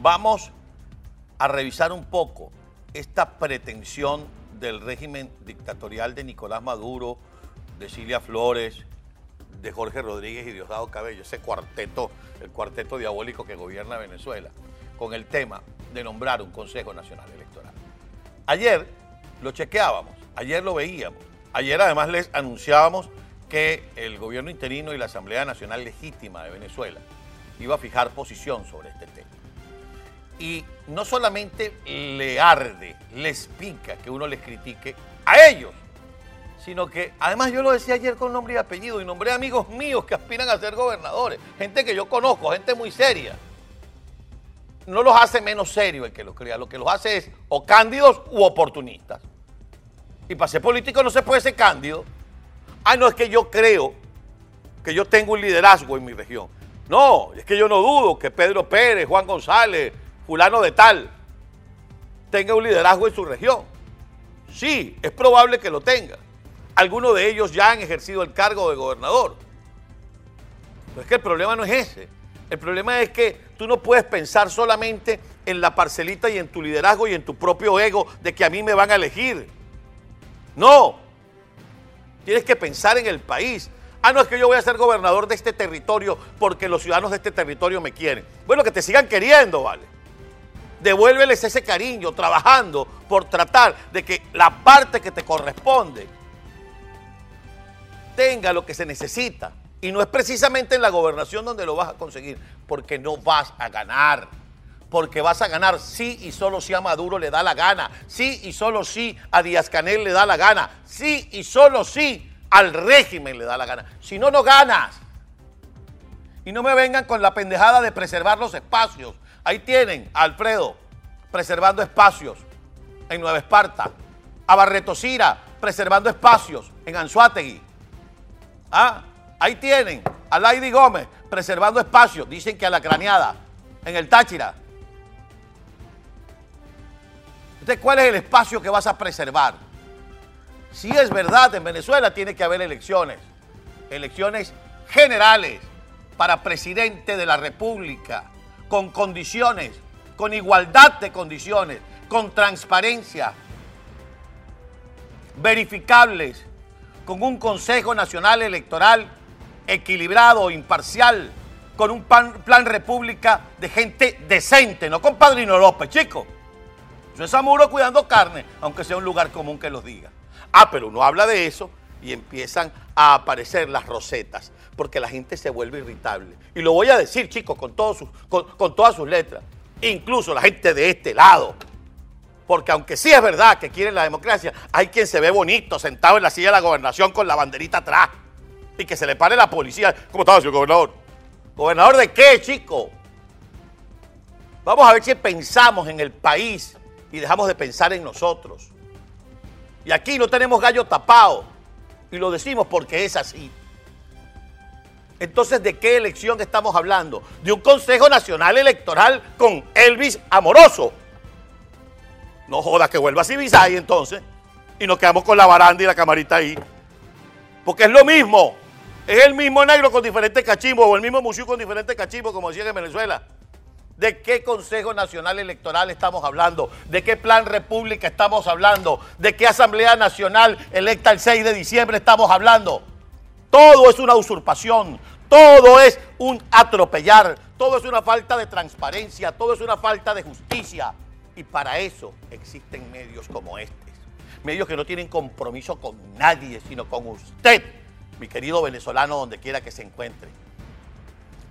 vamos a revisar un poco esta pretensión del régimen dictatorial de Nicolás Maduro, de Cilia Flores, de Jorge Rodríguez y Diosdado Cabello, ese cuarteto, el cuarteto diabólico que gobierna Venezuela, con el tema de nombrar un Consejo Nacional Electoral. Ayer lo chequeábamos, ayer lo veíamos, ayer además les anunciábamos que el gobierno interino y la Asamblea Nacional Legítima de Venezuela iba a fijar posición sobre este tema. Y no solamente le arde, les pica que uno les critique a ellos, sino que además yo lo decía ayer con nombre y apellido y nombré amigos míos que aspiran a ser gobernadores, gente que yo conozco, gente muy seria. No los hace menos serios el que los crea, lo que los hace es o cándidos u oportunistas. Y para ser político no se puede ser cándido. Ah, no es que yo creo que yo tengo un liderazgo en mi región. No, es que yo no dudo que Pedro Pérez, Juan González, fulano de tal, tenga un liderazgo en su región. Sí, es probable que lo tenga. Algunos de ellos ya han ejercido el cargo de gobernador. Pero es que el problema no es ese. El problema es que tú no puedes pensar solamente en la parcelita y en tu liderazgo y en tu propio ego de que a mí me van a elegir. No. Tienes que pensar en el país. Ah, no, es que yo voy a ser gobernador de este territorio porque los ciudadanos de este territorio me quieren. Bueno, que te sigan queriendo, ¿vale? Devuélveles ese cariño trabajando por tratar de que la parte que te corresponde tenga lo que se necesita. Y no es precisamente en la gobernación donde lo vas a conseguir, porque no vas a ganar. Porque vas a ganar sí y solo si a Maduro le da la gana, sí y solo si a Díaz Canel le da la gana, sí y solo si al régimen le da la gana. Si no, no ganas. Y no me vengan con la pendejada de preservar los espacios. Ahí tienen a Alfredo preservando espacios en Nueva Esparta, a Barreto Sira preservando espacios en Anzuategui. Ah, ahí tienen a Lady Gómez preservando espacios, dicen que a la craneada, en el Táchira. Entonces, ¿cuál es el espacio que vas a preservar? Si es verdad, en Venezuela tiene que haber elecciones, elecciones generales para presidente de la República, con condiciones, con igualdad de condiciones, con transparencia, verificables, con un Consejo Nacional Electoral equilibrado, imparcial, con un plan, plan república de gente decente, no con Padrino López, chicos. Eso es Amuro cuidando carne, aunque sea un lugar común que los diga. Ah, pero uno habla de eso y empiezan a aparecer las rosetas, porque la gente se vuelve irritable. Y lo voy a decir, chicos, con, con, todas sus letras. Incluso la gente de este lado. Porque aunque sí es verdad que quieren la democracia, hay quien se ve bonito sentado en la silla de la gobernación con la banderita atrás. Y que se le pare la policía. ¿Cómo estaba, señor gobernador? ¿Gobernador de qué, chico? Vamos a ver si pensamos en el país y dejamos de pensar en nosotros. Y aquí no tenemos gallo tapado. Y lo decimos porque es así. Entonces, ¿de qué elección estamos hablando? De un Consejo Nacional Electoral con Elvis Amoroso. No jodas que vuelva a Civisay entonces. Y nos quedamos con la baranda y la camarita ahí. Porque es lo mismo. Es el mismo negro con diferentes cachimbos o el mismo museo con diferentes cachimbos, como decían en Venezuela. ¿De qué Consejo Nacional Electoral estamos hablando? ¿De qué Plan República estamos hablando? ¿De qué Asamblea Nacional electa el 6 de diciembre estamos hablando? Todo es una usurpación, todo es un atropellar, todo es una falta de transparencia, todo es una falta de justicia. Y para eso existen medios como estos. Medios que no tienen compromiso con nadie, sino con usted, mi querido venezolano, donde quiera que se encuentre.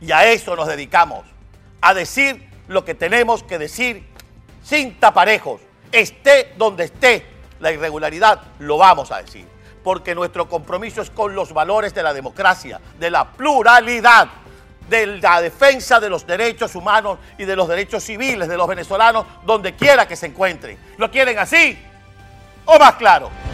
Y a eso nos dedicamos a decir lo que tenemos que decir sin taparejos. Esté donde esté la irregularidad, lo vamos a decir. Porque nuestro compromiso es con los valores de la democracia, de la pluralidad, de la defensa de los derechos humanos y de los derechos civiles de los venezolanos, donde quiera que se encuentren. ¿Lo quieren así o más claro?